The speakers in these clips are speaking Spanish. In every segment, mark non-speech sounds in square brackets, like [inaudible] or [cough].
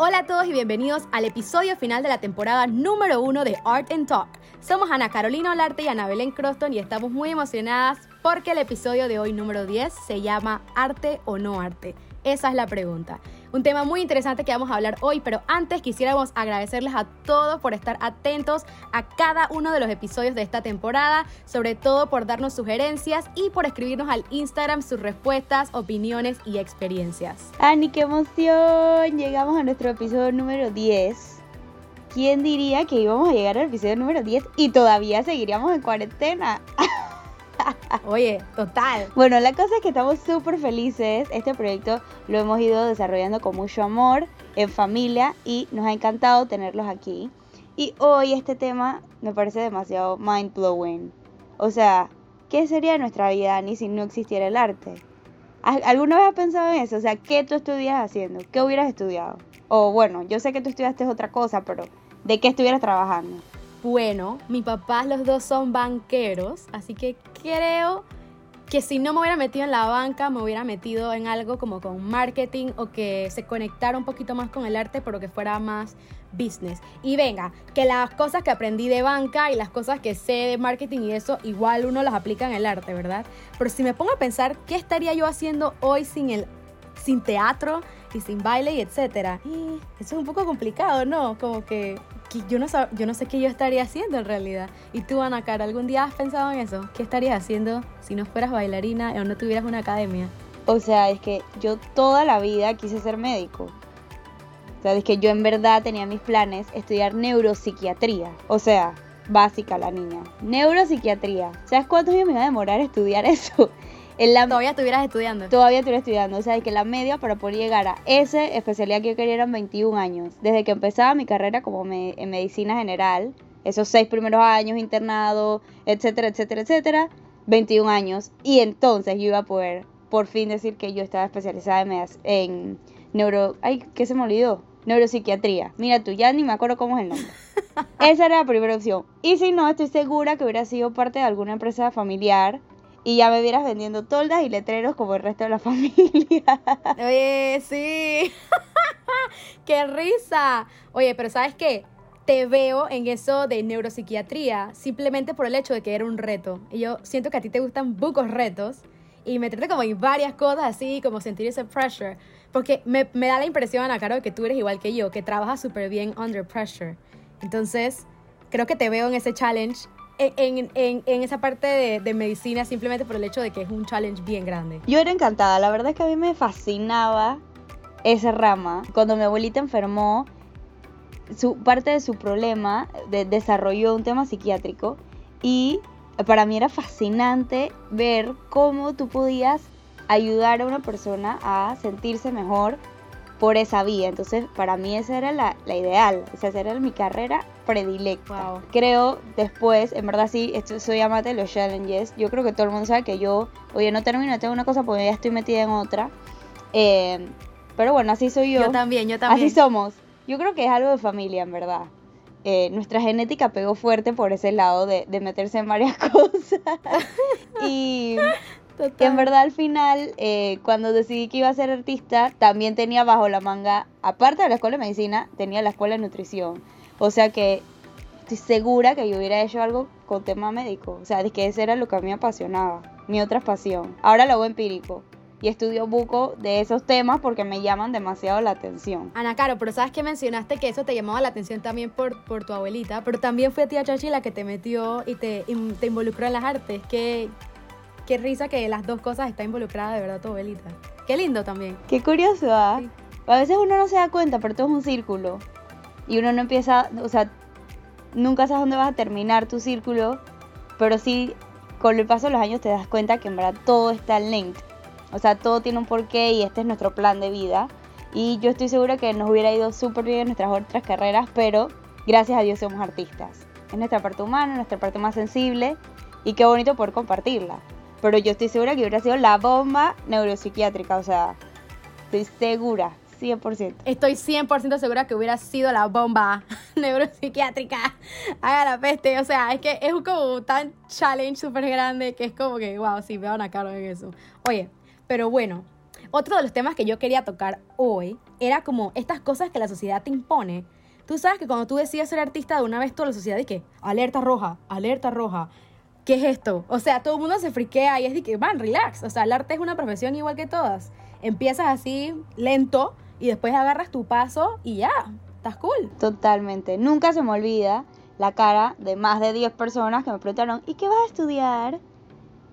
Hola a todos y bienvenidos al episodio final de la temporada número uno de Art and Talk. Somos Ana Carolina Olarte y Ana Belén Croston y estamos muy emocionadas porque el episodio de hoy número 10 se llama Arte o no arte. Esa es la pregunta. Un tema muy interesante que vamos a hablar hoy, pero antes quisiéramos agradecerles a todos por estar atentos a cada uno de los episodios de esta temporada, sobre todo por darnos sugerencias y por escribirnos al Instagram sus respuestas, opiniones y experiencias. Ani, qué emoción. Llegamos a nuestro episodio número 10. ¿Quién diría que íbamos a llegar al episodio número 10 y todavía seguiríamos en cuarentena? [laughs] Oye, total. Bueno, la cosa es que estamos súper felices. Este proyecto lo hemos ido desarrollando con mucho amor, en familia, y nos ha encantado tenerlos aquí. Y hoy este tema me parece demasiado mind blowing. O sea, ¿qué sería nuestra vida ni si no existiera el arte? ¿Alguna vez has pensado en eso? O sea, ¿qué tú estudias haciendo? ¿Qué hubieras estudiado? O bueno, yo sé que tú estudiaste otra cosa, pero ¿de qué estuvieras trabajando? Bueno, mi papá los dos son banqueros, así que creo que si no me hubiera metido en la banca, me hubiera metido en algo como con marketing o que se conectara un poquito más con el arte, pero que fuera más business. Y venga, que las cosas que aprendí de banca y las cosas que sé de marketing y eso, igual uno las aplica en el arte, ¿verdad? Pero si me pongo a pensar, ¿qué estaría yo haciendo hoy sin el sin teatro y sin baile y etcétera? eso es un poco complicado, ¿no? Como que yo no, yo no sé qué yo estaría haciendo en realidad. ¿Y tú, Ana Cara, algún día has pensado en eso? ¿Qué estarías haciendo si no fueras bailarina o no tuvieras una academia? O sea, es que yo toda la vida quise ser médico. O sea, es que yo en verdad tenía mis planes estudiar neuropsiquiatría. O sea, básica la niña. Neuropsiquiatría. ¿Sabes cuántos años me iba a demorar estudiar [laughs] eso? Todavía estuvieras estudiando. Todavía estuviera estudiando. O sea, que la media para poder llegar a esa especialidad que yo quería eran 21 años. Desde que empezaba mi carrera como en medicina general, esos seis primeros años internado, etcétera, etcétera, etcétera, 21 años. Y entonces yo iba a poder por fin decir que yo estaba especializada en, en neuro... Ay, ¿qué se me olvidó? Neuropsiquiatría. Mira tú, ya ni me acuerdo cómo es el nombre. [laughs] Esa era la primera opción. Y si no, estoy segura que hubiera sido parte de alguna empresa familiar y ya me vieras vendiendo toldas y letreros como el resto de la [laughs] familia. Oye, sí. [laughs] ¡Qué risa! Oye, pero ¿sabes qué? Te veo en eso de neuropsiquiatría simplemente por el hecho de que era un reto. Y yo siento que a ti te gustan bucos retos y meterte como en varias cosas así, como sentir ese pressure. Porque me, me da la impresión, Ana Caro, que tú eres igual que yo, que trabajas súper bien under pressure. Entonces, creo que te veo en ese challenge en, en, en, esa parte de, de, medicina simplemente por el hecho de que es un challenge bien grande. Yo era encantada, la verdad es que a mí me fascinaba esa rama. Cuando mi abuelita enfermó, su, parte de su problema de, desarrolló un tema psiquiátrico y para mí era fascinante ver cómo tú podías ayudar a una persona a sentirse mejor por esa vía. Entonces, para mí esa era la, la ideal, esa era mi carrera predilecta. Creo después, en verdad sí, esto, soy amante de los challenges. Yo creo que todo el mundo sabe que yo, oye, no termino, tengo una cosa porque ya estoy metida en otra. Eh, pero bueno, así soy yo. Yo también, yo también. Así somos. Yo creo que es algo de familia, en verdad. Eh, nuestra genética pegó fuerte por ese lado de, de meterse en varias [laughs] cosas. y y en verdad al final, eh, cuando decidí que iba a ser artista, también tenía bajo la manga, aparte de la escuela de medicina, tenía la escuela de nutrición. O sea que estoy segura que yo hubiera hecho algo con tema médico. O sea, de que ese era lo que a mí me apasionaba, mi otra pasión. Ahora lo hago empírico. Y estudio buco de esos temas porque me llaman demasiado la atención. Ana Caro, pero sabes que mencionaste que eso te llamaba la atención también por, por tu abuelita, pero también fue tía Chachi la que te metió y te, te involucró en las artes. ¿Qué, qué risa que las dos cosas están involucradas de verdad tu abuelita. Qué lindo también. Qué curioso, ¿ah? A veces uno no se da cuenta, pero todo es un círculo. Y uno no empieza, o sea, nunca sabes dónde vas a terminar tu círculo, pero sí, con el paso de los años te das cuenta que en verdad todo está linked. O sea, todo tiene un porqué y este es nuestro plan de vida. Y yo estoy segura que nos hubiera ido súper bien en nuestras otras carreras, pero gracias a Dios somos artistas. Es nuestra parte humana, nuestra parte más sensible y qué bonito poder compartirla. Pero yo estoy segura que hubiera sido la bomba neuropsiquiátrica, o sea, estoy segura, 100%. Estoy 100% segura que hubiera sido la bomba [laughs] neuropsiquiátrica. Haga la peste, o sea, es que es como tan challenge súper grande que es como que, wow, sí, me van a caro en eso. Oye, pero bueno, otro de los temas que yo quería tocar hoy era como estas cosas que la sociedad te impone. Tú sabes que cuando tú decides ser artista, de una vez toda la sociedad dice, alerta roja, alerta roja. ¿Qué es esto? O sea, todo el mundo se friquea y es de que, van, relax. O sea, el arte es una profesión igual que todas. Empiezas así, lento, y después agarras tu paso y ya, estás cool. Totalmente. Nunca se me olvida la cara de más de 10 personas que me preguntaron, ¿y qué vas a estudiar?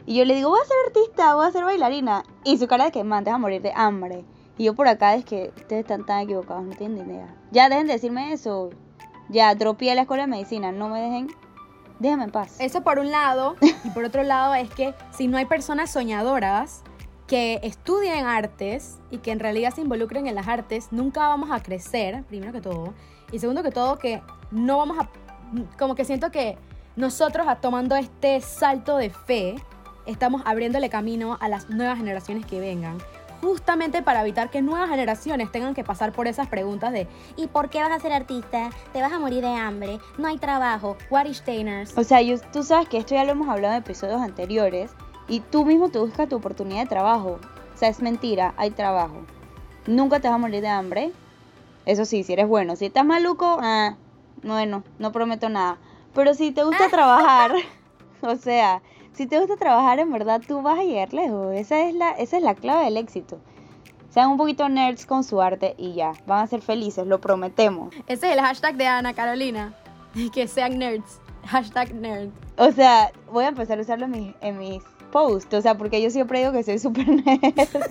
Y yo le digo, voy a ser artista, voy a ser bailarina. Y su cara de que, man, te vas a morir de hambre. Y yo por acá es que ustedes están tan equivocados, no tienen idea. Ya dejen de decirme eso. Ya, dropié la escuela de medicina, no me dejen. Déjame en paz. Eso por un lado. y por otro lado es que si no hay personas soñadoras que estudien artes y que en realidad se involucren en las artes, nunca vamos a crecer, primero que todo. Y segundo que todo, que no vamos a... Como que siento que nosotros tomando este salto de fe, estamos abriéndole camino a las nuevas generaciones que vengan. Justamente para evitar que nuevas generaciones tengan que pasar por esas preguntas de ¿y por qué vas a ser artista? ¿Te vas a morir de hambre? ¿No hay trabajo? ¿What is O sea, tú sabes que esto ya lo hemos hablado en episodios anteriores y tú mismo te buscas tu oportunidad de trabajo. O sea, es mentira, hay trabajo. Nunca te vas a morir de hambre. Eso sí, si eres bueno. Si estás maluco, ah, bueno, no prometo nada. Pero si te gusta trabajar, [laughs] o sea, si te gusta trabajar, en verdad tú vas a llegar lejos. Esa es la, esa es la clave del éxito. Sean un poquito nerds con su arte y ya, van a ser felices, lo prometemos. Ese es el hashtag de Ana Carolina. [laughs] Que sean nerds. Hashtag nerd. O sea, voy a empezar a usarlo en mis, posts. O sea, porque yo siempre digo que soy súper [laughs] nerd.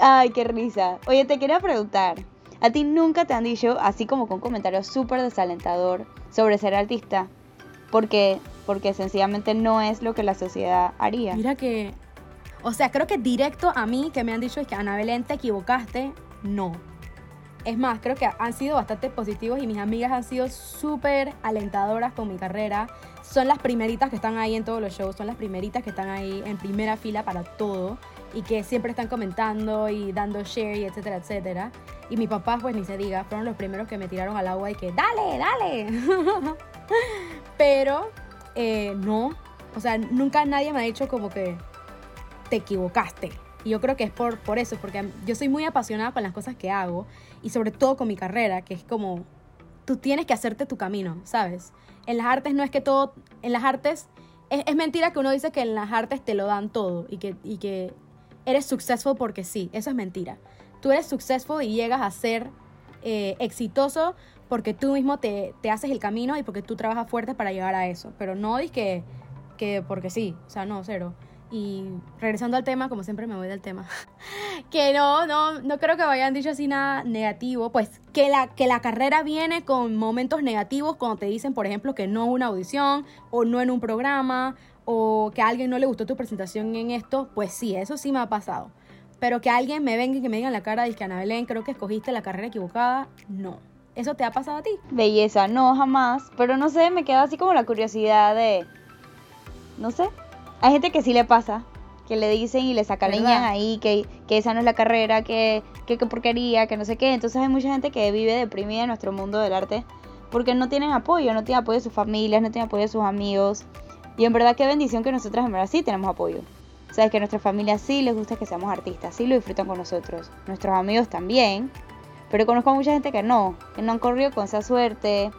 Ay, qué risa. Oye, te quería preguntar. ¿A ti nunca te han dicho, así como con un comentario súper desalentador, sobre ser artista? Porque porque sencillamente no es lo que la sociedad haría. Mira que, o sea, creo que directo a mí que me han dicho es que Ana Belén te equivocaste, no. Es más, creo que han sido bastante positivos y mis amigas han sido súper alentadoras con mi carrera. Son las primeritas que están ahí en todos los shows, son las primeritas que están ahí en primera fila para todo y que siempre están comentando y dando share y etcétera, etcétera. Y mis papás, pues ni se diga, fueron los primeros que me tiraron al agua y que, dale, dale. [laughs] Pero eh, no. O sea, nunca nadie me ha dicho como que te equivocaste. Y yo creo que es por, por eso, porque yo soy muy apasionada con las cosas que hago y sobre todo con mi carrera, que es como, tú tienes que hacerte tu camino, ¿sabes? En las artes no es que todo, en las artes, es, mentira que uno dice que en las artes te lo dan todo y que, y que eres successful porque sí, eso es mentira. Tú eres successful y llegas a ser eh, exitoso porque tú mismo te, haces el camino y porque tú trabajas fuerte para llegar a eso. Pero no es que, que porque sí, o sea, no, cero. Y regresando al tema, como siempre me voy del tema, [laughs] que no, no, no creo que me hayan dicho así nada negativo, pues que la, que la carrera viene con momentos negativos cuando te dicen, por ejemplo, que no una audición o no en un programa o que a alguien no le gustó tu presentación en esto, pues sí, eso sí me ha pasado. Pero que alguien me venga y que me diga en la cara, dice que Ana Belén, creo que escogiste la carrera equivocada, no. ¿Eso te ha pasado a ti? Belleza, no, jamás. Pero no sé, me queda así como la curiosidad de... No sé. Hay gente que sí le pasa. Que le dicen y le sacaleñan ahí que, que, esa no es la carrera, que, que, que porquería, que no sé qué. Entonces hay mucha gente que vive deprimida en nuestro mundo del arte porque no tienen apoyo, no tienen apoyo de sus familias, no tienen apoyo de sus amigos. Y en verdad qué bendición que nosotras en verdad sí tenemos apoyo. Sabes que a nuestra familia sí les gusta que seamos artistas, sí lo disfrutan con nosotros. Nuestros amigos también. Pero conozco a mucha gente que no, que no han corrido con esa suerte,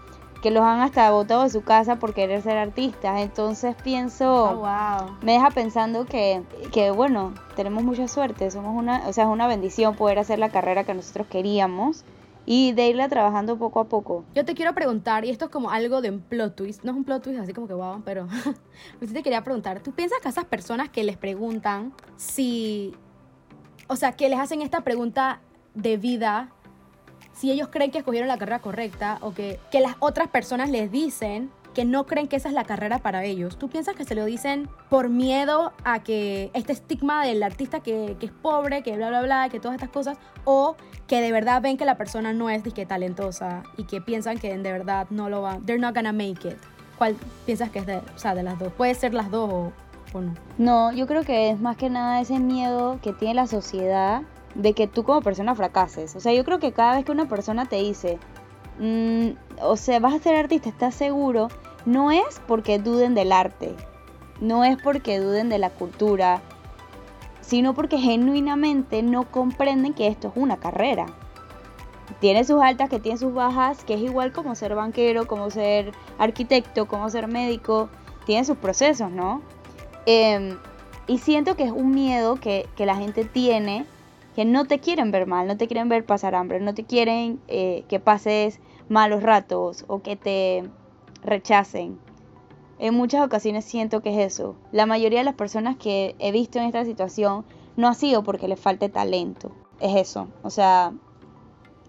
que los han hasta botado de su casa por querer ser artistas. Entonces pienso, oh, me deja pensando que, que, bueno, tenemos mucha suerte, somos una, o sea, es una bendición poder hacer la carrera que nosotros queríamos y de irla trabajando poco a poco. Yo te quiero preguntar, y esto es como algo de un plot twist, no es un plot twist así como que wow, pero [laughs] sí te quería preguntar, ¿tú piensas que a esas personas que les preguntan si, o sea, que les hacen esta pregunta de vida, si ellos creen que escogieron la carrera correcta o que, que las otras personas les dicen que no creen que esa es la carrera para ellos. ¿Tú piensas que se lo dicen por miedo a que este estigma del artista que, que, es pobre, que bla, bla, bla, que todas estas cosas, o que de verdad ven que la persona no es disque talentosa y que piensan que de verdad no lo va, they're not gonna make it? ¿Cuál piensas que es de, o sea, de las dos? Puede ser las dos o, o no. No, yo creo que es más que nada ese miedo que tiene la sociedad de que tú como persona fracases. O sea, yo creo que cada vez que una persona te dice, mm, o sea, vas a ser artista, ¿estás seguro? No es porque duden del arte, no es porque duden de la cultura, sino porque genuinamente no comprenden que esto es una carrera. Tiene sus altas, que tiene sus bajas, que es igual como ser banquero, como ser arquitecto, como ser médico, tiene sus procesos, ¿no? Em, y siento que es un miedo que, que, la gente tiene, que no te quieren ver mal, no te quieren ver pasar hambre, no te quieren eh, que pases malos ratos o que te rechacen. En muchas ocasiones siento que es eso. La mayoría de las personas que he visto en esta situación no ha sido porque les falte talento. Es eso. O sea,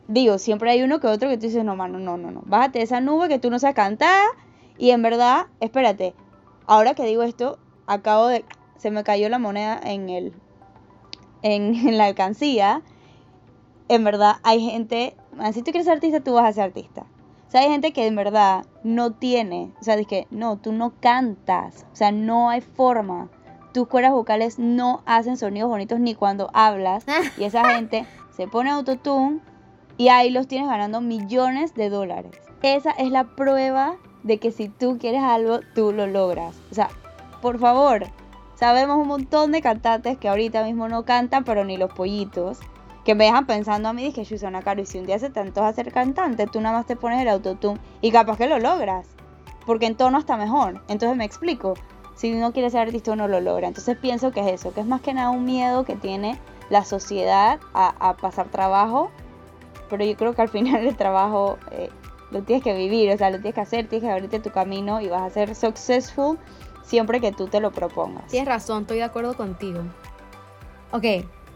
digo, siempre hay uno que otro que tú dices, no, mano, no, no, no. Bájate de esa nube que tú no sabes cantar. Y en verdad, espérate, ahora que digo esto, acabo de... Se me cayó la moneda en el... En, [laughs] en la alcancía. En verdad, hay gente... Si tú quieres ser artista, tú vas a ser artista. O sea, hay gente que en verdad no tiene, o sea, que no, tú no cantas, o sea, no hay forma. Tus cuerdas vocales no hacen sonidos bonitos ni cuando hablas. [laughs] Y esa gente se pone autotune y ahí los tienes ganando millones de dólares. Esa es la prueba de que si tú quieres algo, tú lo logras. O sea, por favor, sabemos un montón de cantantes que ahorita mismo no cantan, pero ni los pollitos que me dejan pensando a mí, dije, Susana Caro, y si un día se te antoja ser cantante, tú nada más te pones el autotune y capaz que lo logras, porque en tono está mejor. Entonces me explico, si uno quiere ser artista uno lo logra. Entonces pienso que es eso, que es más que nada un miedo que tiene la sociedad a, pasar trabajo, pero yo creo que al [laughs] final el trabajo eh, lo tienes que vivir, o sea, lo tienes que hacer, tienes que abrirte tu camino y vas a ser successful siempre que tú te lo propongas. Tienes razón, estoy de acuerdo contigo. Ok,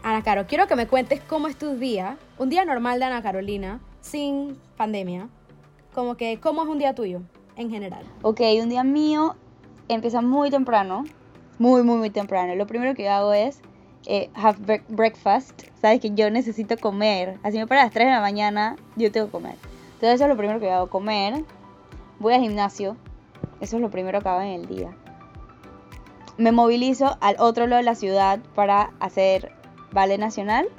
Ana Caro, quiero que me cuentes cómo es tu día, un día normal de Ana Carolina, sin pandemia. Como que, ¿cómo es un día tuyo en general? Ok, un día mío empieza muy temprano, muy, muy, muy temprano. Lo primero que hago es eh, have breakfast. Sabes que yo necesito comer. Así me para las 3 de la mañana, yo tengo que comer. Entonces eso es lo primero que hago, comer. Voy al gimnasio. Eso es lo primero que hago en el día. Me movilizo al otro lado de la ciudad para hacer Vale Nacional.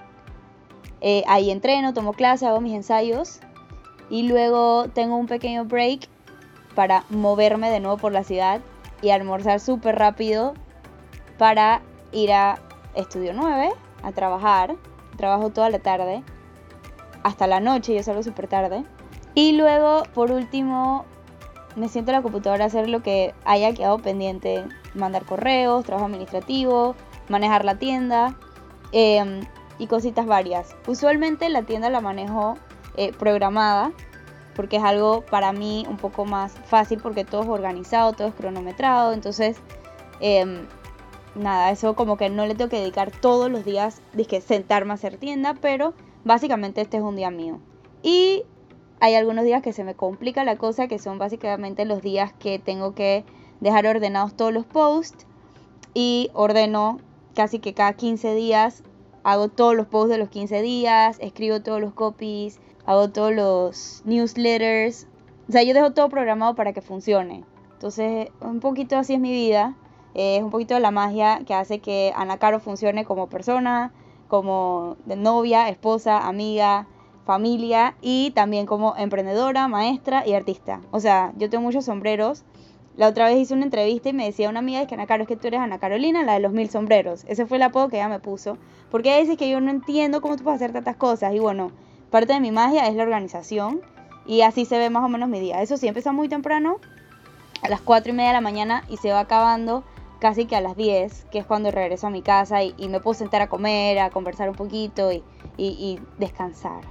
Eh, ahí entreno, tomo clase, hago mis ensayos y luego tengo un pequeño break para moverme de nuevo por la ciudad y almorzar súper rápido para ir a Estudio 9 a trabajar. Trabajo toda la tarde hasta la noche, yo salgo súper tarde. Y luego, por último, me siento en la computadora a hacer lo que haya quedado pendiente. Mandar correos, trabajo administrativo, manejar la tienda. Em, y cositas varias. Usualmente la tienda la manejo eh, programada porque es algo para mí un poco más fácil porque todo es organizado, todo es cronometrado, entonces em, nada, eso como que no le tengo que dedicar todos los días, que sentarme a hacer tienda, pero básicamente este es un día mío. Y hay algunos días que se me complica la cosa, que son básicamente los días que tengo que dejar ordenados todos los posts y ordeno casi que cada 15 días hago todos los posts de los 15 días, escribo todos los copies, hago todos los newsletters. O sea, yo dejo todo programado para que funcione. Entonces, un poquito así es mi vida. es un poquito de la magia que hace que Ana Caro funcione como persona, como novia, esposa, amiga, familia y también como emprendedora, maestra y artista. O sea, yo tengo muchos sombreros la otra vez hice una entrevista y me decía una amiga, es que Ana Caro, es que tú eres Ana Carolina, la de los mil sombreros. Ese fue el apodo que ella me puso. Porque ella dice que yo no entiendo cómo tú puedes hacer tantas cosas. Y bueno, parte de mi magia es la organización. Y así se ve más o menos mi día. Eso sí, empieza muy temprano, a las cuatro y media de la mañana, y se va acabando casi que a las 10, que es cuando regreso a mi casa y, me puedo sentar a comer, a conversar un poquito y, y descansar.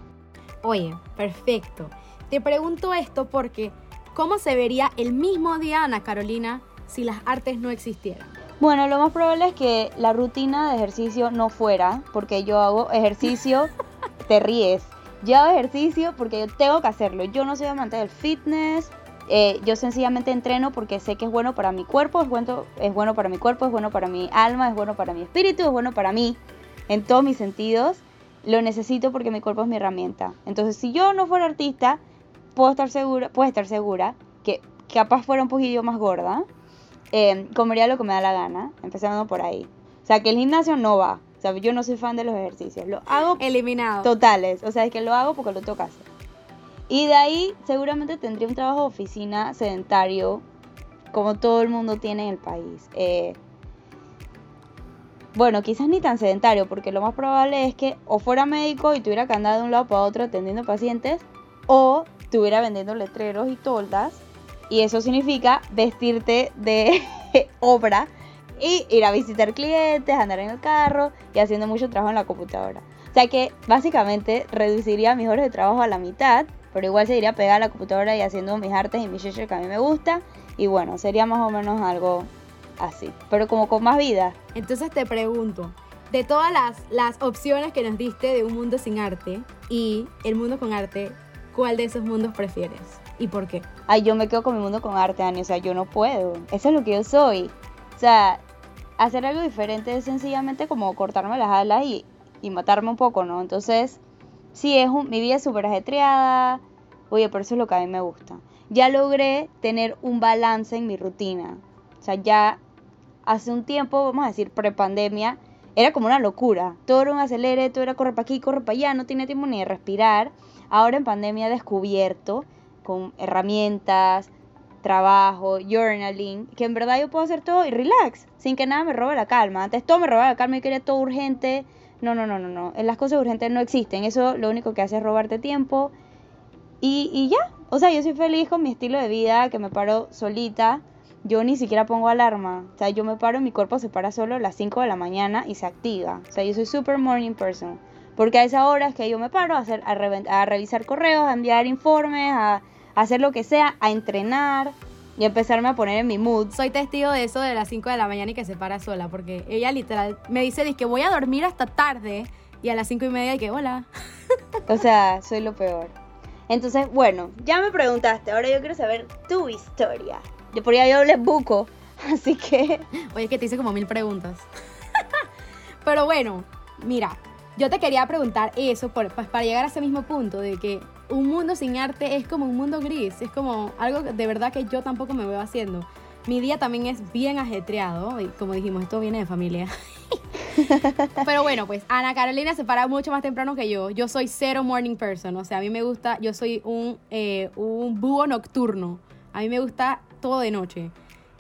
Oye, perfecto. Te pregunto esto porque ¿Cómo se vería el mismo día, Ana Carolina, si las artes no existieran? Bueno, lo más probable es que la rutina de ejercicio no fuera, porque yo hago ejercicio, [laughs] te ríes. Yo hago ejercicio porque yo tengo que hacerlo. Yo no soy amante del fitness. Eh, yo sencillamente entreno porque sé que es bueno para mi cuerpo, es bueno, es bueno para mi cuerpo, es bueno para mi alma, es bueno para mi espíritu, es bueno para mí, en todos mis sentidos. Lo necesito porque mi cuerpo es mi herramienta. Entonces, si yo no fuera artista, puedo estar segura, puedo estar segura que capaz fuera un poquillo más gorda, eh, comería lo que me da la gana, empezando por ahí. O sea, que el gimnasio no va. O sea, yo no soy fan de los ejercicios. Lo hago. Eliminado. Totales. O sea, es que lo hago porque lo toca hacer. Y de ahí seguramente tendría un trabajo de oficina sedentario, como todo el mundo tiene en el país. Eh, bueno, quizás ni tan sedentario, porque lo más probable es que o fuera médico y tuviera que andar de un lado para otro atendiendo pacientes, o estuviera vendiendo letreros y toldas, y eso significa vestirte de [laughs] obra y ir a visitar clientes, andar en el carro y haciendo mucho trabajo en la computadora. O sea que básicamente reduciría mis horas de trabajo a la mitad, pero igual seguiría pegada a la computadora y haciendo mis artes y mis shit que a mí me gusta. Y bueno, sería más o menos algo así, pero como con más vida. Entonces te pregunto, de todas las, las opciones que nos diste de un mundo sin arte y el mundo con arte, ¿cuál de esos mundos prefieres? ¿Y por qué? Ay, yo me quedo con mi mundo con arte, Ani. O sea, yo no puedo. Eso es lo que yo soy. O sea, hacer algo diferente es sencillamente como cortarme las alas y, y matarme un poco, ¿no? Entonces, sí, es un, mi vida es súper ajetreada. Oye, pero eso es lo que a mí me gusta. Ya logré tener un balance en mi rutina. O sea, ya hace un tiempo, vamos a decir, prepandemia, era como una locura. Todo era un acelere, todo era correr para aquí, correr para allá, no tenía tiempo ni de respirar. Ahora en pandemia he descubierto con herramientas, trabajo, journaling, que en verdad yo puedo hacer todo y relax, sin que nada me robe la calma. Antes todo me robaba la calma y quería todo urgente. No, no, no, no, no. Las cosas urgentes no existen. Eso lo único que hace es robarte tiempo. Y, y ya. O sea, yo soy feliz con mi estilo de vida, que me paro solita. Yo ni siquiera pongo alarma. O sea, yo me paro y mi cuerpo se para solo a las 5 de la mañana y se activa. O sea, yo soy super morning person. Porque a esa hora es que yo me paro a, hacer, a, a revisar correos, a enviar informes, a hacer lo que sea, a entrenar y empezarme a poner en mi mood. Soy testigo de eso de las 5 de la mañana y que se para sola, porque ella literal me dice que voy a dormir hasta tarde y a las 5 y media y que hola. O sea, soy lo peor. Entonces, bueno, ya me preguntaste, ahora yo quiero saber tu historia. Yo por ahí yo les buco, [laughs] así que... Oye, que te hice como mil preguntas. [laughs] Pero bueno, mira, yo te quería preguntar eso pues, para llegar a ese mismo punto de que un mundo sin arte es como un mundo gris, es como algo de verdad que yo tampoco me veo haciendo. Mi día también es bien ajetreado y como dijimos, esto viene de familia. [laughs] Pero bueno, pues Ana Carolina se para mucho más temprano que yo. Yo soy cero morning person, o sea, a mí me gusta, yo soy un, eh, un búho nocturno. A mí me gusta todo de noche.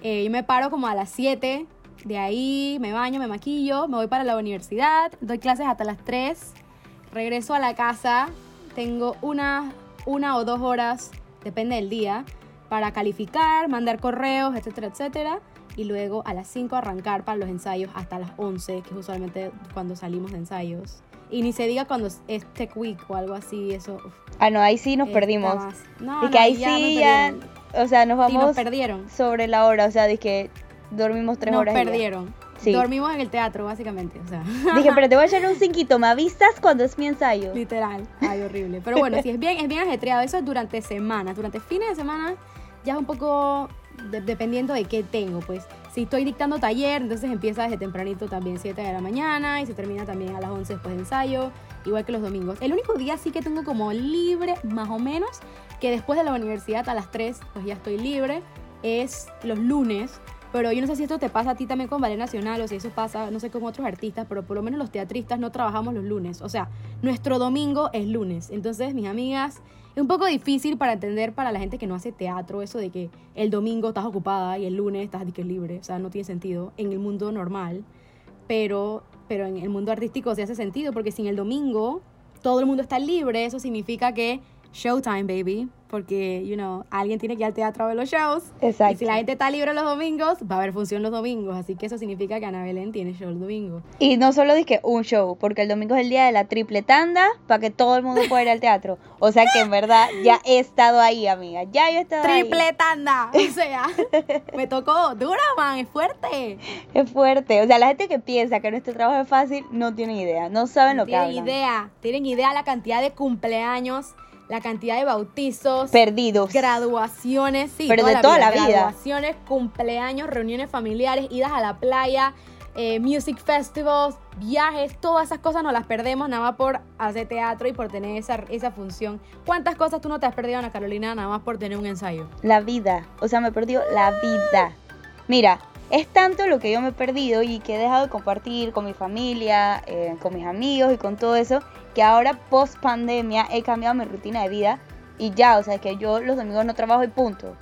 Eh, yo me paro como a las 7, de ahí me baño, me maquillo, me voy para la universidad, doy clases hasta las 3, regreso a la casa, tengo una, una o dos horas, depende del día, para calificar, mandar correos, etcétera, etcétera. Y luego a las 5 arrancar para los ensayos hasta las 11, que es usualmente cuando salimos de ensayos. Y ni se diga cuando es Tech Week o algo así, eso. ah, no, ahí sí nos perdimos. No, y que ahí sí ya, o sea, nos vamos nos perdieron. sobre la hora, o sea, dije dormimos tres horas. Nos perdieron. Dormimos en el teatro, básicamente. O sea. [laughs] Dije, pero te voy a echar un [laughs] cinquito, ¿me avisas cuando es mi ensayo? Literal. Ay, horrible. Pero bueno, sí, es bien, es bien ajetreado. Eso es durante semanas. Durante fines de semana ya es un poco dependiendo de qué tengo. Pues si estoy dictando taller, entonces empieza desde tempranito también, 7 de la mañana, y se termina también a las 11 después de ensayo, igual que los domingos. El único día sí que tengo como libre, más o menos, que después de la universidad a las 3, pues ya estoy libre, es los lunes pero yo no sé si esto te pasa a ti también con Ballet Nacional o si eso pasa, no sé, con otros artistas, pero por lo menos los teatristas no trabajamos los lunes. O sea, nuestro domingo es lunes. Entonces, mis amigas, es un poco difícil para entender para la gente que no hace teatro eso de que el domingo estás ocupada y el lunes estás libre. O sea, no tiene sentido en el mundo normal. Pero, pero en el mundo artístico sí hace sentido porque sin el domingo todo el mundo está libre. Eso significa que Showtime, baby. Porque, you know, alguien tiene que ir al teatro a ver los shows. Exacto. Y si la gente está libre los domingos, va a haber función los domingos. Así que eso significa que Ana Belén tiene show el domingo. Y no solo dije un show, porque el domingo es el día de la triple tanda para que todo el mundo pueda ir al teatro. O sea que en verdad ya he estado ahí, amiga. Ya yo he estado triple ahí. tanda. O sea, [laughs] me tocó dura, man. Es fuerte. Es fuerte. O sea, la gente que piensa que nuestro trabajo es fácil no tiene idea. No saben lo que hablan. Tienen idea. Tienen idea la cantidad de cumpleaños la cantidad de bautizos, perdidos, graduaciones, sí, pero de toda la vida, graduaciones, cumpleaños, reuniones familiares, idas a la playa, eh, music festivals, viajes, todas esas cosas nos las perdemos nada más por hacer teatro y por tener esa, esa función. ¿Cuántas cosas tú no te has perdido, Ana Carolina, nada más por tener un ensayo? La vida, o sea, me he perdido la vida. Mira, es tanto lo que yo me he perdido y que he dejado de compartir con mi familia, eh, con mis amigos y con todo eso, que ahora post pandemia he cambiado mi rutina de vida y ya, o sea, que yo los domingos no trabajo y punto.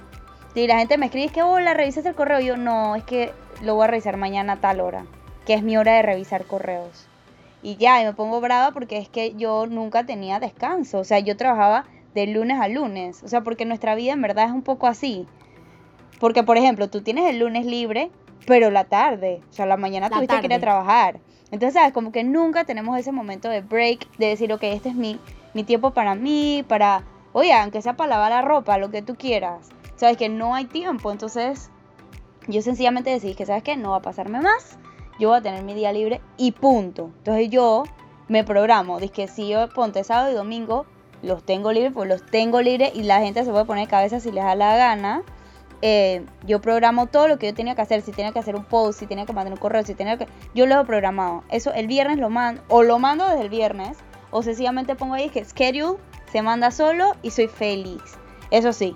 Si la gente me escribe, es que hola, revisas el correo, yo no, es que lo voy a revisar mañana a tal hora. que es mi hora de revisar correos. Y ya, y me pongo brava porque es que yo nunca tenía descanso. O sea, yo trabajaba de lunes a lunes. O sea, porque nuestra vida en verdad es un poco así. Porque, por ejemplo, tú tienes el lunes libre, pero la tarde. O sea, la mañana La tuviste que ir a trabajar. Entonces, ¿sabes? Como que nunca tenemos ese momento de break, de decir, ok, este es mi, mi tiempo para mí, para, oye, aunque sea para lavar la ropa, lo que tú quieras. Sabes que no hay tiempo. Entonces, yo sencillamente decidí que, ¿sabes qué? No va a pasarme más. Yo voy a tener mi día libre y punto. Entonces yo me programo. Dice que si yo ponte sábado y domingo, los tengo libres, pues los tengo libres y la gente se puede poner cabeza si les da la gana. Eh, yo programo todo lo que yo tenía que hacer. Si tenía que hacer un post, si tenía que mandar un correo, si tenía que... Yo lo he programado. Eso el viernes lo mando. O lo mando desde el viernes. O sencillamente pongo ahí que schedule se manda solo y soy feliz. Eso sí,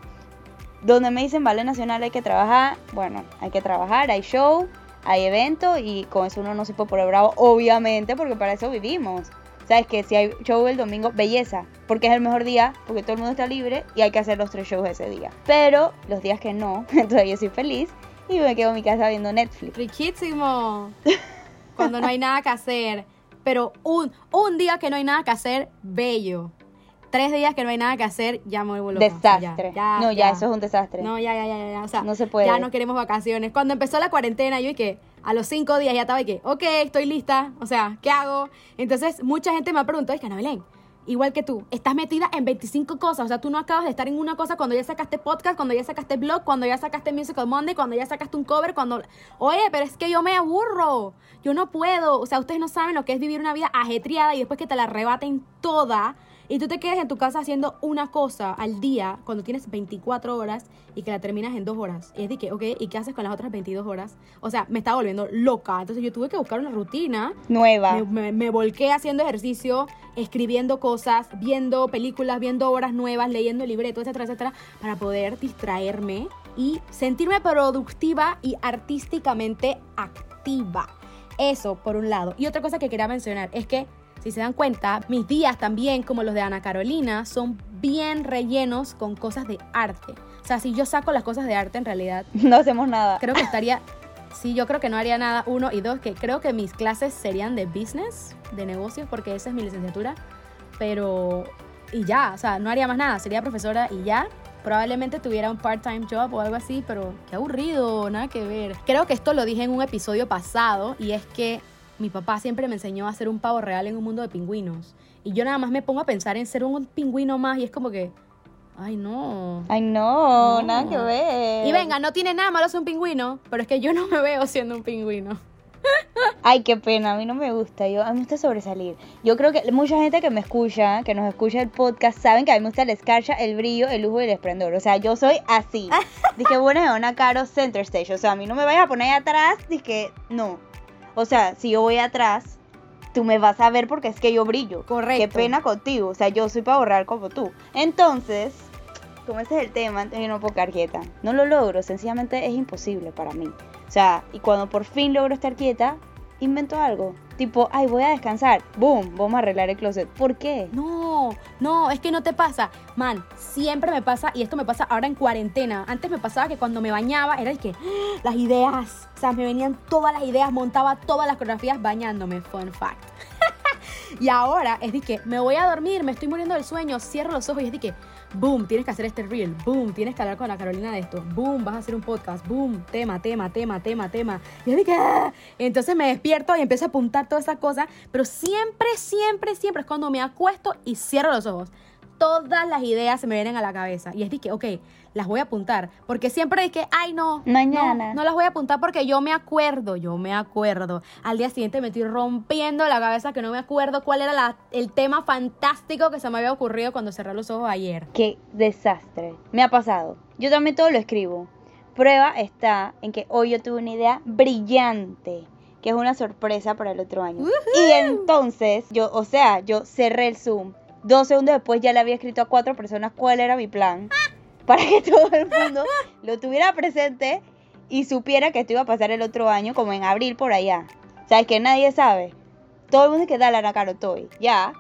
donde me dicen Ballet Nacional hay que trabajar, bueno, hay que trabajar, hay show, hay evento y con eso uno no se puede poner bravo, obviamente, porque para eso vivimos. Sabes que si hay show el domingo, belleza, porque es el mejor día, porque todo el mundo está libre y hay que hacer los tres shows ese día. Pero los días que no, [laughs] entonces yo soy feliz y me quedo en mi casa viendo Netflix. Riquísimo. Cuando no hay nada que hacer. Pero un, un día que no hay nada que hacer, bello. Tres días que no hay nada que hacer, ya me vuelvo loca. Sea, ya, Desastre. ya, no, ya, eso es un desastre. No, ya, ya, ya, ya, ya. O sea, No se puede. Ya no queremos vacaciones. Cuando empezó la cuarentena, yo dije, a los cinco días ya estaba y que, ok, estoy lista. O sea, ¿qué hago? Entonces, mucha gente me ha preguntado, es que, Ana Belén, igual que tú, estás metida en 25 cosas. O sea, tú no acabas de estar en una cosa cuando ya sacaste podcast, cuando ya sacaste blog, cuando ya sacaste Musical Monday, cuando ya sacaste un cover, cuando... Oye, pero es que yo me aburro. Yo no puedo. O sea, ustedes no saben lo que es vivir una vida ajetreada y después que te la arrebaten toda y tú te quedes en tu casa haciendo una cosa al día cuando tienes 24 horas y que la terminas en dos horas. Y es de que, ok, ¿y qué haces con las otras 22 horas? O sea, me estaba volviendo loca. Entonces yo tuve que buscar una rutina. Nueva. Me, me- me volqué haciendo ejercicio, escribiendo cosas, viendo películas, viendo obras nuevas, leyendo libretos, etcétera, etcétera, para poder distraerme y sentirme productiva y artísticamente activa. Eso, por un lado. Y otra cosa que quería mencionar es que, si se dan cuenta, mis días también, como los de Ana Carolina, son bien rellenos con cosas de arte. O sea, si yo saco las cosas de arte, en realidad, [laughs] No hacemos nada. creo que estaría. Sí, yo creo que no haría nada. Uno y dos, que creo que mis clases serían de business, de negocios, porque esa es mi licenciatura. Pero. Y ya, o sea, no haría más nada. Sería profesora y ya. Probablemente tuviera un part-time job o algo así, pero qué aburrido, nada que ver. Creo que esto lo dije en un episodio pasado y es que mi papá siempre me enseñó a hacer un pavo real en un mundo de pingüinos. Y yo nada más me pongo a pensar en ser un pingüino más y es como que. Ay, no. Ay, no, No. nada que ver. Y venga, no tiene nada malo ser un pingüino, pero es que yo no me veo siendo un pingüino. [laughs] Ay, qué pena, a mí no me gusta, yo, a mí me gusta sobresalir. Yo creo que mucha gente que me escucha, que nos escucha el podcast, saben que a mí me gusta la escarcha, el brillo, el lujo y el esplendor. O sea, yo soy así. [laughs] Dije, bueno, una caro center stage. O sea, a mí no me vayas a poner ahí atrás, dije, no. O sea, si yo voy atrás, tú me vas a ver porque es que yo brillo. Correcto. Qué pena contigo. O sea, yo soy para borrar como tú. Entonces, como ese es el tema, entonces yo no puedo quedar quieta. No lo logro, sencillamente es imposible para mí. O sea, y cuando por fin logro estar quieta, invento algo. Tipo, ay, voy a descansar. Boom, vamos a arreglar el closet. ¿Por qué? No, no, es que no te pasa. Man, siempre me pasa, y esto me pasa ahora en cuarentena. Antes me pasaba que cuando me bañaba era el que ¡ah! las ideas. O sea, me venían todas las ideas, montaba todas las coreografías bañándome. Fun fact. [laughs] y ahora es de que me voy a dormir, me estoy muriendo del sueño, cierro los ojos y es de que, boom, tienes que hacer este reel, boom, tienes que hablar con la Carolina de esto, boom, vas a hacer un podcast, boom, tema, tema, tema, tema, tema. Y que, ¡ah! entonces me despierto y empiezo a apuntar todas esas cosas, pero siempre, siempre, siempre es cuando me acuesto y cierro los ojos. Todas las ideas se me vienen a la cabeza. Y es de que, ok, las voy a apuntar. Porque siempre que, ay, no. Mañana. No, no las voy a apuntar porque yo me acuerdo, yo me acuerdo. Al día siguiente me estoy rompiendo la cabeza que no me acuerdo cuál era la- el tema fantástico que se me había ocurrido cuando cerré los ojos ayer. Qué desastre. Me ha pasado. Yo también todo lo escribo. Prueba está en que hoy yo tuve una idea brillante, que es una sorpresa para el otro año. Y entonces, yo, o sea, yo cerré el Zoom. Dos segundos después ya le había escrito a cuatro personas cuál era mi plan. Para que [laughs] todo el mundo lo tuviera presente y supiera que esto iba a pasar el otro año, como en abril por allá. O sea, es que nadie sabe. Todo el mundo dice que dale a Caro Toy. Ya.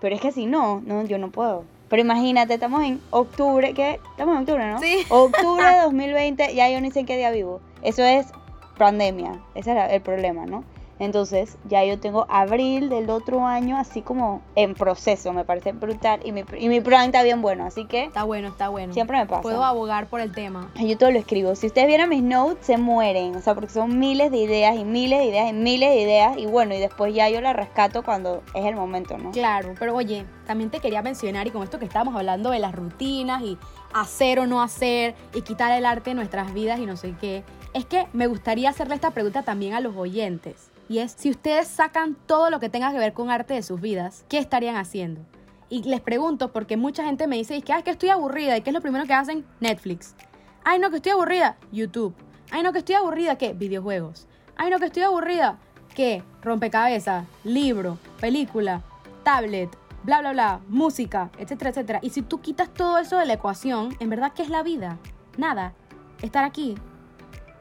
Pero es que si no, no, yo no puedo. Pero imagínate, estamos en octubre, ¿qué? Estamos en octubre, ¿no? Sí. Octubre de [laughs] 2020, ya yo ni sé en qué día vivo. Eso es pandemia, ese era el problema, ¿no? Entonces ya yo tengo abril del otro año así como en proceso, me parece brutal y mi, y mi plan está bien bueno, así que Está bueno, está bueno. siempre me pasa. Puedo abogar por el tema. Yo todo lo escribo. Si ustedes vieran mis notes, se mueren. O sea, porque son miles de ideas y miles de ideas y miles de ideas. Y bueno, y después ya yo la rescato cuando es el momento, ¿no? Claro, pero oye, también te quería mencionar, y con esto que estábamos hablando de las rutinas y hacer o no hacer y quitar el arte de nuestras vidas y no sé qué, es que me gustaría hacerle esta pregunta también a los oyentes. Y es, si ustedes sacan todo lo que tenga que ver con arte de sus vidas, ¿qué estarían haciendo? Y les pregunto porque mucha gente me dice, que, Ay, que estoy aburrida. ¿Y qué es lo primero que hacen? Netflix. Ay, no, que estoy aburrida. YouTube. Ay, no, que estoy aburrida. ¿Qué? Videojuegos. Ay, no, que estoy aburrida. ¿Qué? Rompecabezas, libro, película, tablet, bla, bla, bla, música, etcétera, etcétera. Y si tú quitas todo eso de la ecuación, ¿en verdad qué es la vida? Nada. Estar aquí.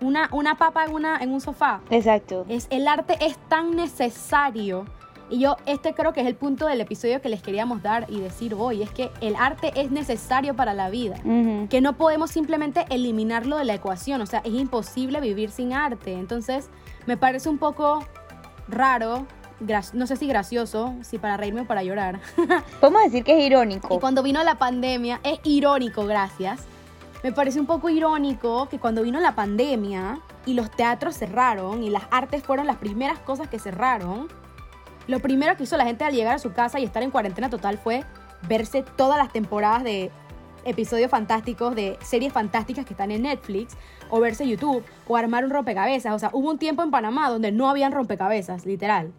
Una, una papa en, una, en un sofá. Exacto. Es, el arte es tan necesario. Y yo, este creo que es el punto del episodio que les queríamos dar y decir hoy, es que el arte es necesario para la vida. Ujú. Que no podemos simplemente eliminarlo de la ecuación, o sea, es imposible vivir sin arte. Entonces, me parece un poco raro, no sé si gracioso, si para reírme o para llorar. [laughs] Podemos decir que es irónico. Y cuando vino la pandemia, es irónico, gracias. Me parece un poco irónico que cuando vino la pandemia y los teatros cerraron y las artes fueron las primeras cosas que cerraron, lo primero que hizo la gente al llegar a su casa y estar en cuarentena total fue verse todas las temporadas de episodios fantásticos, de series fantásticas que están en Netflix, o verse YouTube, o armar un rompecabezas. O sea, hubo un tiempo en Panamá donde no habían rompecabezas, literal.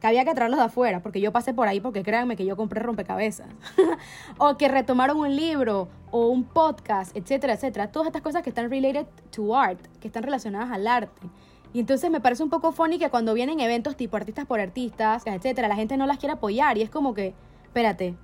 Que había que traerlos de afuera, porque yo pasé por ahí, porque créanme que yo compré rompecabezas. [laughs] o que retomaron un libro, o un podcast, etcétera, etcétera. Todas estas cosas que están related to art, que están relacionadas al arte. Y entonces me parece un poco funny que cuando vienen eventos tipo artistas por artistas, etcétera, la gente no las quiere apoyar. Y es como que, espérate,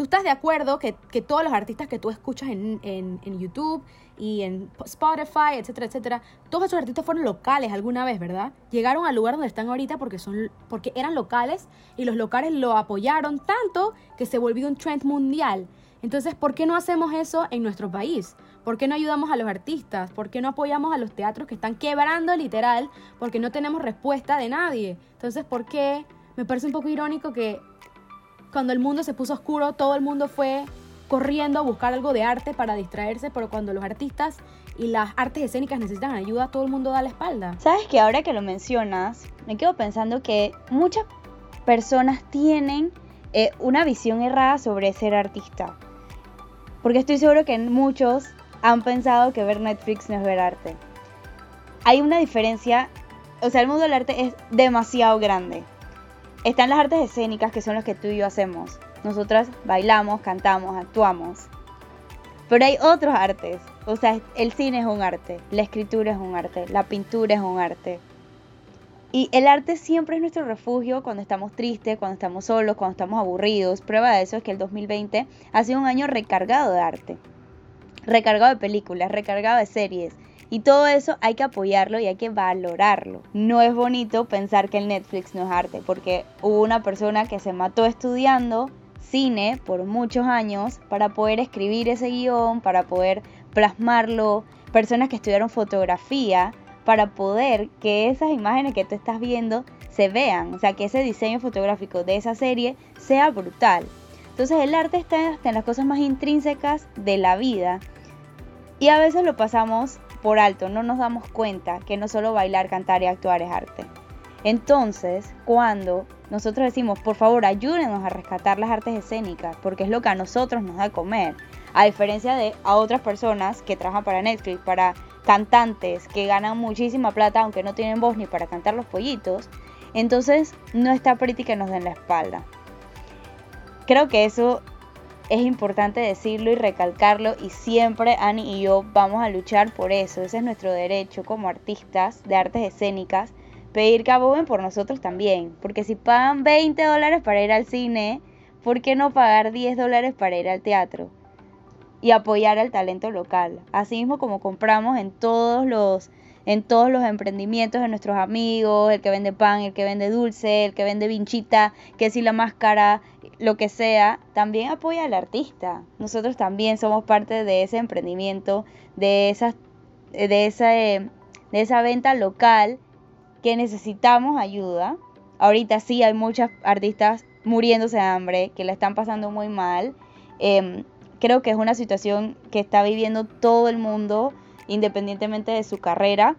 ¿Tú estás de acuerdo que, que todos los artistas que tú escuchas en, en, YouTube y en Spotify, etcétera, etcétera, todos esos artistas fueron locales alguna vez, ¿verdad? Llegaron al lugar donde están ahorita porque, son, porque eran locales y los locales lo apoyaron tanto que se volvió un trend mundial. Entonces, ¿por qué no hacemos eso en nuestro país? ¿Por qué no ayudamos a los artistas? ¿Por qué no apoyamos a los teatros que están quebrando literal? Porque no tenemos respuesta de nadie. Entonces, ¿por qué? Me parece un poco irónico que cuando el mundo se puso oscuro, todo el mundo fue corriendo a buscar algo de arte para distraerse, pero cuando los artistas y las artes escénicas necesitan ayuda, todo el mundo da la espalda. Sabes que ahora que lo mencionas, me quedo pensando que muchas personas tienen eh, una visión errada sobre ser artista. Porque estoy seguro que muchos han pensado que ver Netflix no es ver arte. Hay una diferencia, o sea, el mundo del arte es demasiado grande. Están las artes escénicas, que son las que tú y yo hacemos. Nosotras bailamos, cantamos, actuamos. Pero hay otros artes. O sea, el cine es un arte, la escritura es un arte, la pintura es un arte. Y el arte siempre es nuestro refugio cuando estamos tristes, cuando estamos solos, cuando estamos aburridos. Prueba de eso es que el 2020 ha sido un año recargado de arte. Recargado de películas, recargado de series. Y todo eso hay que apoyarlo y hay que valorarlo. No es bonito pensar que el Netflix no es arte, porque hubo una persona que se mató estudiando cine por muchos años para poder escribir ese guion, para poder plasmarlo, personas que estudiaron fotografía para poder que esas imágenes que tú estás viendo se vean, o sea, que ese diseño fotográfico de esa serie sea brutal. Entonces el arte está en las cosas más intrínsecas de la vida y a veces lo pasamos por alto, no nos damos cuenta que no solo bailar, cantar y actuar es arte. Entonces, cuando nosotros decimos, por favor, ayúdenos a rescatar las artes escénicas, porque es lo que a nosotros nos da comer, a diferencia de a otras personas que trabajan para Netflix, para cantantes que ganan muchísima plata aunque no tienen voz ni para cantar los pollitos, entonces no está pretty que nos den la espalda. Creo que eso es importante decirlo y recalcarlo y siempre Ani y yo vamos a luchar por eso. Ese es nuestro derecho como artistas de artes escénicas, pedir que abogen por nosotros también. Porque si pagan 20 dólares para ir al cine, ¿por qué no pagar 10 dólares para ir al teatro? Y apoyar al talento local. Así mismo como compramos en todos los en todos los emprendimientos de nuestros amigos, el que vende pan, el que vende dulce, el que vende vinchita, que si la máscara, lo que sea, también apoya al artista. Nosotros también somos parte de ese emprendimiento, de esa, de esa, de esa venta local que necesitamos ayuda. Ahorita sí hay muchas artistas muriéndose de hambre, que la están pasando muy mal. Em, creo que es una situación que está viviendo todo el mundo, independientemente de su carrera.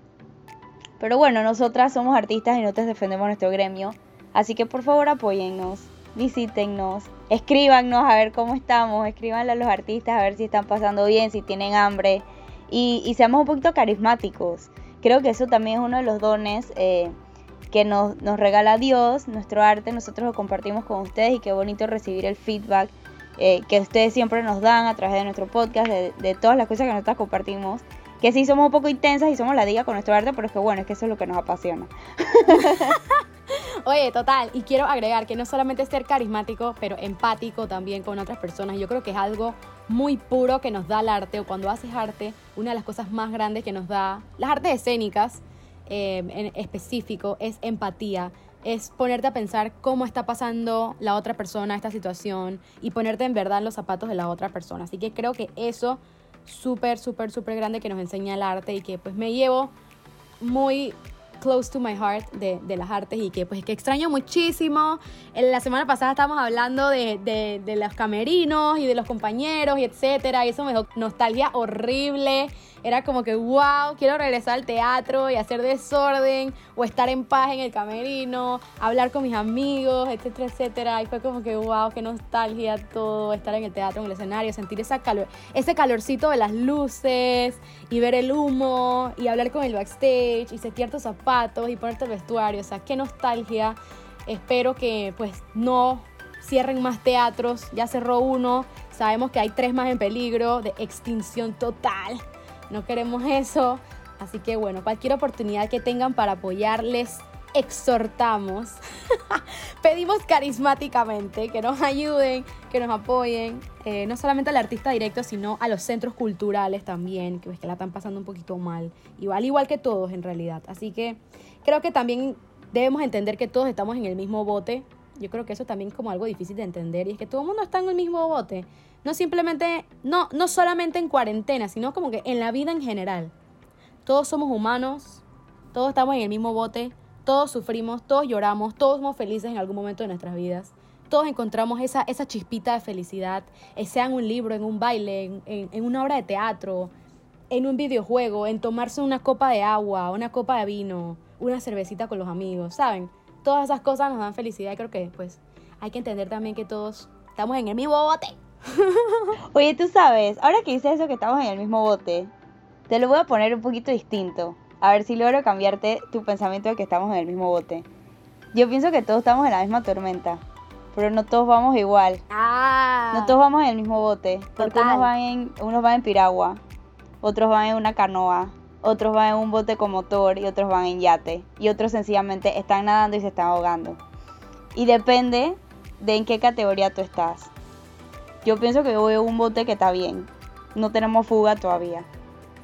Pero bueno, nosotras somos artistas y nosotros defendemos nuestro gremio. Así que por favor apóyennos, visítennos, escríbanos a ver cómo estamos, escríbanle a los artistas a ver si están pasando bien, si tienen hambre y, seamos un poquito carismáticos. Creo que eso también es uno de los dones eh, que nos, regala Dios, nuestro arte, nosotros lo compartimos con ustedes y qué bonito recibir el feedback eh, que ustedes siempre nos dan a través de nuestro podcast, de, de todas las cosas que nosotros compartimos que sí somos un poco intensas y somos la diga con nuestro arte, pero es que bueno, es que eso es lo que nos apasiona. [laughs] Oye, total, y quiero agregar que no solamente ser carismático, pero empático también con otras personas. Yo creo que es algo muy puro que nos da el arte, o cuando haces arte, una de las cosas más grandes que nos da las artes escénicas eh, en específico es empatía. Es ponerte a pensar cómo está pasando la otra persona esta situación y ponerte en verdad en los zapatos de la otra persona. Así que creo que eso súper, súper, súper grande que nos enseña el arte y que pues me llevo muy close to my heart de, de, las artes y que pues que extraño muchísimo. En la semana pasada estábamos hablando de, de, de los camerinos y de los compañeros y etcétera y eso me dio nostalgia horrible era como que, wow, quiero regresar al teatro y hacer desorden o estar en paz en el camerino, hablar con mis amigos, etcétera, etcétera. Y fue como que, wow, qué nostalgia todo, estar en el teatro, en el escenario, sentir esa calor, ese calorcito de las luces y ver el humo y hablar con el backstage y setear tus zapatos y ponerte el vestuario. O sea, qué nostalgia. Espero que pues no cierren más teatros. Ya cerró uno. Sabemos que hay tres más en peligro de extinción total no queremos eso. Así que bueno, cualquier oportunidad que tengan para apoyarles, exhortamos, [laughs] pedimos carismáticamente que nos ayuden, que nos apoyen, eh, no solamente al artista directo, sino a los centros culturales también, que, pues, que la están pasando un poquito mal, igual, igual que todos en realidad. Así que creo que también debemos entender que todos estamos en el mismo bote. Yo creo que eso también es como algo difícil de entender y es que todo el mundo está en el mismo bote. No simplemente, no, no solamente en cuarentena, sino como que en la vida en general. Todos somos humanos, todos estamos en el mismo bote, todos sufrimos, todos lloramos, todos somos felices en algún momento de nuestras vidas. Todos encontramos esa, esa chispita de felicidad, eh, sea en un libro, en un baile, en, una obra de teatro, en un videojuego, en tomarse una copa de agua, una copa de vino, una cervecita con los amigos, ¿saben? Todas esas cosas nos dan felicidad y creo que pues hay que entender también que todos estamos en el mismo bote. [laughs] Oye, tú sabes, ahora que dices eso que estamos en el mismo bote, te lo voy a poner un poquito distinto. A ver si logro cambiarte tu pensamiento de que estamos en el mismo bote. Yo pienso que todos estamos en la misma tormenta, pero no todos vamos igual. Ah. No todos vamos en el mismo bote, porque unos van en unos van en piragua, otros van en una canoa, otros van en un bote con motor y otros van en yate y otros sencillamente están nadando y se están ahogando. Y depende de en qué categoría tú estás. Yo pienso que voy un bote que está bien. No tenemos fuga todavía.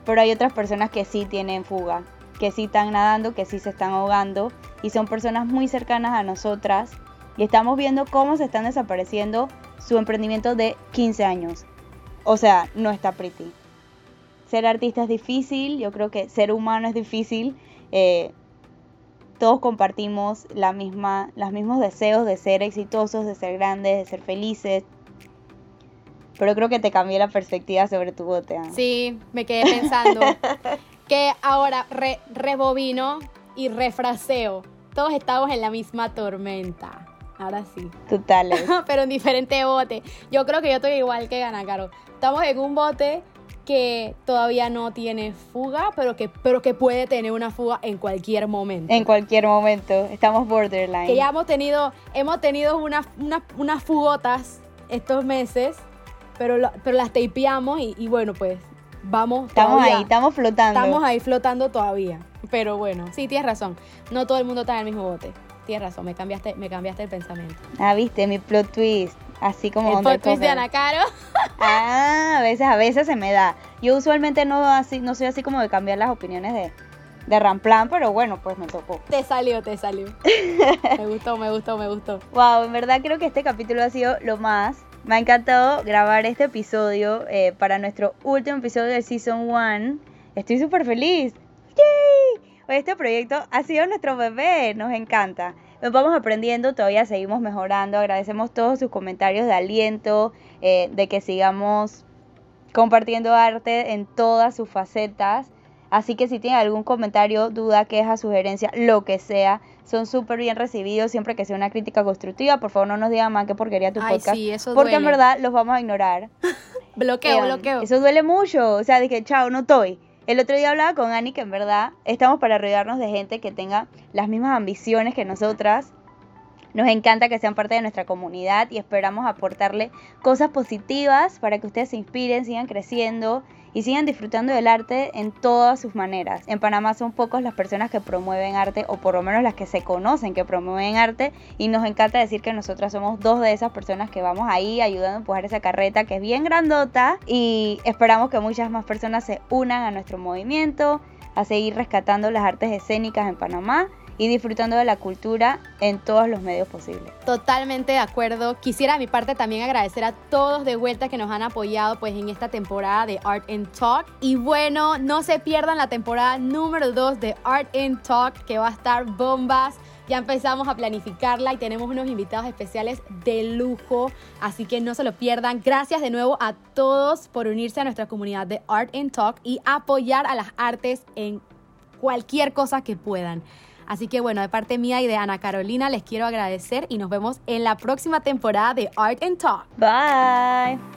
Pero hay otras personas que sí tienen fuga, que sí están nadando, que sí se están ahogando y son personas muy cercanas a nosotras y estamos viendo cómo se están desapareciendo su emprendimiento de 15 años. O sea, no está pretty. Ser artista es difícil, yo creo que ser humano es difícil. Eh, todos compartimos la misma, los mismos deseos de ser exitosos, de ser grandes, de ser felices, pero creo que te cambié la perspectiva sobre tu bote. Sí, me quedé pensando [laughs] que ahora re, rebobino y refraseo. Todos estamos en la misma tormenta. Ahora sí. Total. [laughs] Pero en diferente bote. Yo creo que yo estoy igual que Gana Caro. Estamos en un bote que todavía no tiene fuga, pero que, pero que puede tener una fuga en cualquier momento. En cualquier momento. Estamos borderline. Que ya hemos tenido, hemos tenido unas, unas fugotas estos meses pero, pero las tapeamos y, bueno, pues vamos. Estamos ahí, estamos flotando. Estamos ahí flotando todavía. Pero bueno, sí, tienes razón. No todo el mundo está en el mismo bote. Tienes razón, me cambiaste, me cambiaste el pensamiento. Ah, viste, mi plot twist. Así como el plot twist de Ana Caro. [laughs] ah, a veces, a veces se me da. Yo usualmente no así, no soy así como de cambiar las opiniones de, de Ramplan, pero bueno, pues me tocó. Te salió, te salió. me gustó, me gustó, me gustó. Wow, en verdad creo que este capítulo ha sido lo más. Me ha encantado grabar este episodio eh, para nuestro último episodio de Season 1. Estoy súper feliz. ¡Yay! Este proyecto ha sido nuestro bebé, nos encanta. Nos vamos aprendiendo, todavía seguimos mejorando. Agradecemos todos sus comentarios de aliento, eh, de que sigamos compartiendo arte en todas sus facetas. Así que si tienen algún comentario, duda, queja, sugerencia, lo que sea, son súper bien recibidos siempre que sea una crítica constructiva. Por favor, no nos digan más que porquería tu Ay, podcast. sí, eso porque en verdad los vamos a ignorar. [laughs] Bloqueo, Eh, bloqueo. Eso duele mucho. O sea, dije, chao, no estoy. El otro día hablaba con Ani que en verdad estamos para rodearnos de gente que tenga las mismas ambiciones que nosotras. Nos encanta que sean parte de nuestra comunidad y esperamos aportarle cosas positivas para que ustedes se inspiren, sigan creciendo y sigan disfrutando del arte en todas sus maneras. En Panamá son pocos las personas que promueven arte o por lo menos las que se conocen que promueven arte y nos encanta decir que nosotras somos dos de esas personas que vamos ahí ayudando a empujar esa carreta que es bien grandota y esperamos que muchas más personas se unan a nuestro movimiento, a seguir rescatando las artes escénicas en Panamá y disfrutando de la cultura en todos los medios posibles. Totalmente de acuerdo. Quisiera de mi parte también agradecer a todos de vuelta que nos han apoyado pues en esta temporada de Art and Talk. Y bueno, no se pierdan la temporada número 2 de Art and Talk que va a estar bombas. Ya empezamos a planificarla y tenemos unos invitados especiales de lujo, así que no se lo pierdan. Gracias de nuevo a todos por unirse a nuestra comunidad de Art and Talk y apoyar a las artes en cualquier cosa que puedan. Así que bueno, de parte mía y de Ana Carolina les quiero agradecer y nos vemos en la próxima temporada de Art and Talk. Bye.